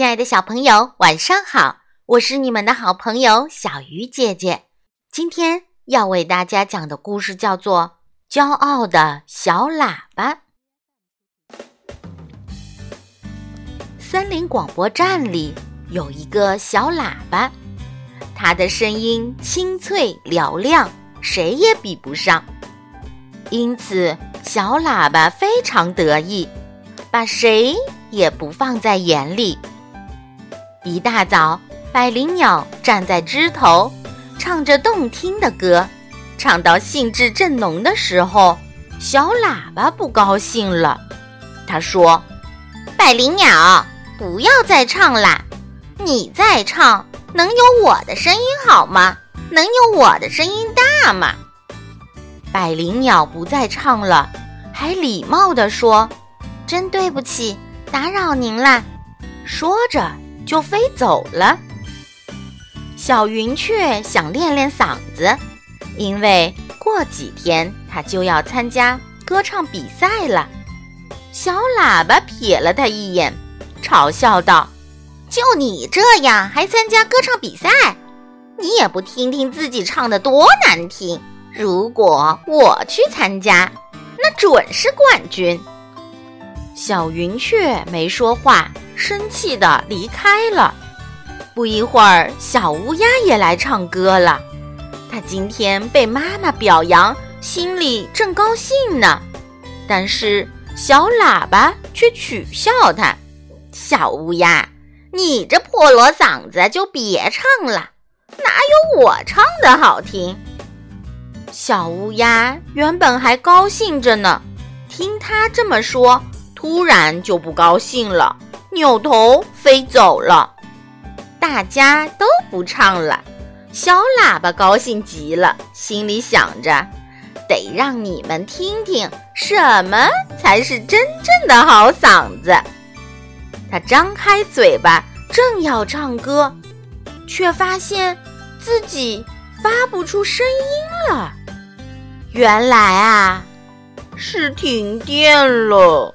亲爱的小朋友，晚上好！我是你们的好朋友小鱼姐姐。今天要为大家讲的故事叫做《骄傲的小喇叭》。森林广播站里有一个小喇叭，它的声音清脆嘹亮，谁也比不上。因此，小喇叭非常得意，把谁也不放在眼里。一大早，百灵鸟站在枝头，唱着动听的歌。唱到兴致正浓的时候，小喇叭不高兴了。他说：“百灵鸟，不要再唱啦！你再唱，能有我的声音好吗？能有我的声音大吗？”百灵鸟不再唱了，还礼貌地说：“真对不起，打扰您啦。”说着。就飞走了。小云雀想练练嗓子，因为过几天它就要参加歌唱比赛了。小喇叭瞥了它一眼，嘲笑道：“就你这样还参加歌唱比赛？你也不听听自己唱的多难听！如果我去参加，那准是冠军。”小云雀没说话。生气的离开了。不一会儿，小乌鸦也来唱歌了。它今天被妈妈表扬，心里正高兴呢。但是小喇叭却取笑它：“小乌鸦，你这破锣嗓子就别唱了，哪有我唱的好听？”小乌鸦原本还高兴着呢，听他这么说，突然就不高兴了。扭头飞走了，大家都不唱了。小喇叭高兴极了，心里想着：得让你们听听什么才是真正的好嗓子。他张开嘴巴，正要唱歌，却发现自己发不出声音了。原来啊，是停电了。